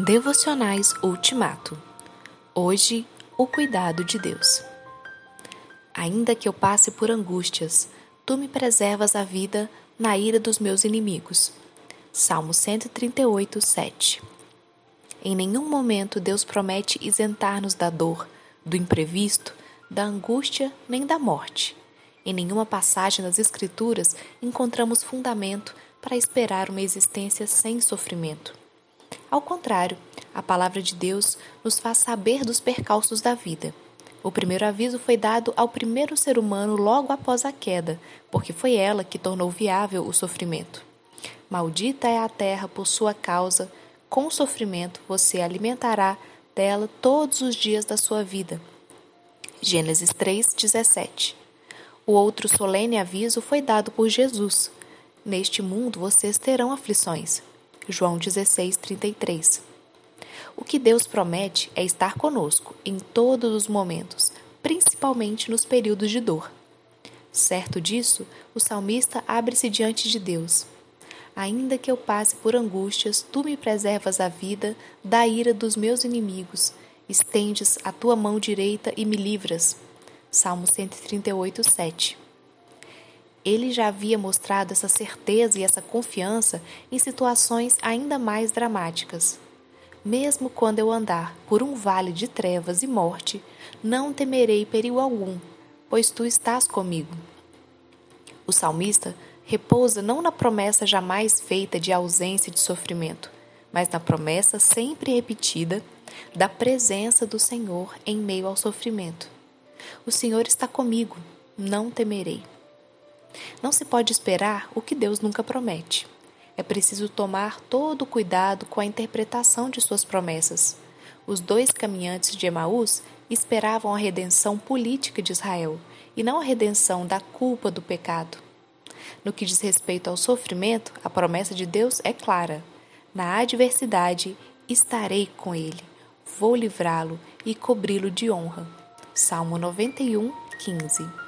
Devocionais Ultimato. Hoje, o cuidado de Deus. Ainda que eu passe por angústias, tu me preservas a vida na ira dos meus inimigos. Salmo 138, 7. Em nenhum momento Deus promete isentar-nos da dor, do imprevisto, da angústia nem da morte. Em nenhuma passagem das Escrituras encontramos fundamento para esperar uma existência sem sofrimento. Ao contrário, a palavra de Deus nos faz saber dos percalços da vida. O primeiro aviso foi dado ao primeiro ser humano logo após a queda, porque foi ela que tornou viável o sofrimento. Maldita é a terra por sua causa, com sofrimento você alimentará dela todos os dias da sua vida. Gênesis 3:17. O outro solene aviso foi dado por Jesus. Neste mundo vocês terão aflições. João 16, 33. O que Deus promete é estar conosco em todos os momentos, principalmente nos períodos de dor. Certo disso, o salmista abre-se diante de Deus. Ainda que eu passe por angústias, tu me preservas a vida da ira dos meus inimigos, estendes a tua mão direita e me livras. Salmo 138, 7 ele já havia mostrado essa certeza e essa confiança em situações ainda mais dramáticas. Mesmo quando eu andar por um vale de trevas e morte, não temerei perigo algum, pois tu estás comigo. O salmista repousa não na promessa jamais feita de ausência de sofrimento, mas na promessa sempre repetida da presença do Senhor em meio ao sofrimento. O Senhor está comigo, não temerei. Não se pode esperar o que Deus nunca promete. É preciso tomar todo o cuidado com a interpretação de suas promessas. Os dois caminhantes de Emaús esperavam a redenção política de Israel e não a redenção da culpa do pecado. No que diz respeito ao sofrimento, a promessa de Deus é clara: na adversidade estarei com ele, vou livrá-lo e cobri-lo de honra. Salmo 91, 15.